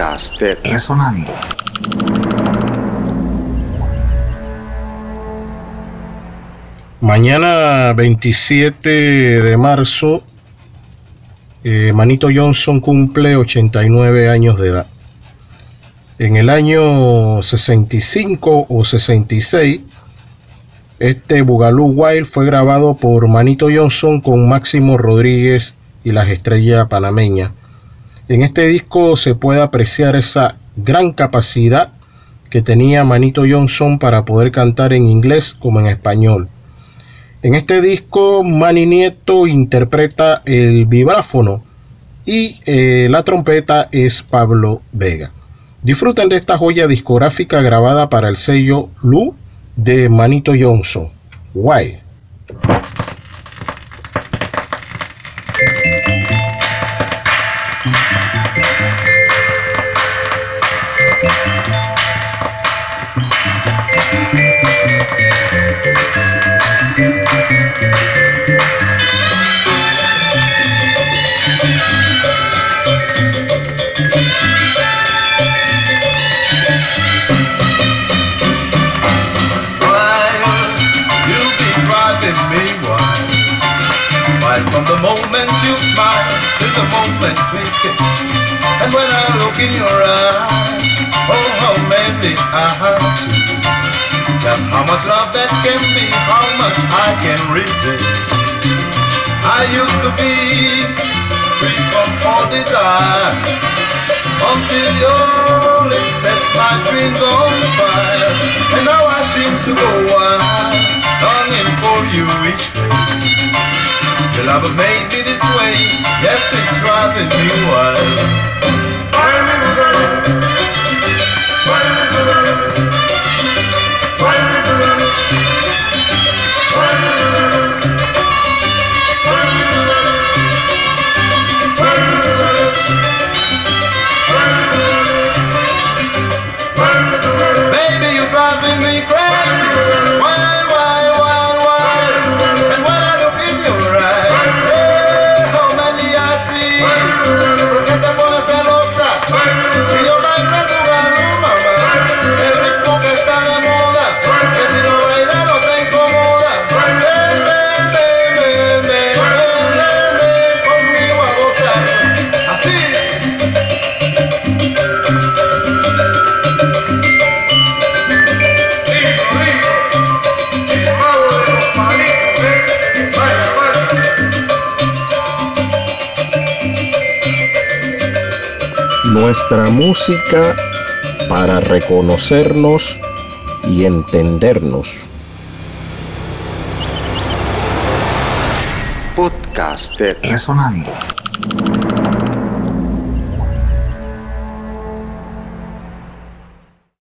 Podcast de Resonando. Mañana 27 de marzo, eh, Manito Johnson cumple 89 años de edad. En el año 65 o 66, este Bugalú Wild fue grabado por Manito Johnson con Máximo Rodríguez y las estrellas panameñas. En este disco se puede apreciar esa gran capacidad que tenía Manito Johnson para poder cantar en inglés como en español. En este disco Manny Nieto interpreta el vibráfono y eh, la trompeta es Pablo Vega. Disfruten de esta joya discográfica grabada para el sello Lu de Manito Johnson. Guay. In your eyes. Oh, how many I see. Just how much love that can be, how much I can resist. I used to be free from all desire until your lips set my dreams on fire. And now I seem to go Has made me this way, yes, it's driving me wild. Nuestra música para reconocernos y entendernos. Podcast de Resonando.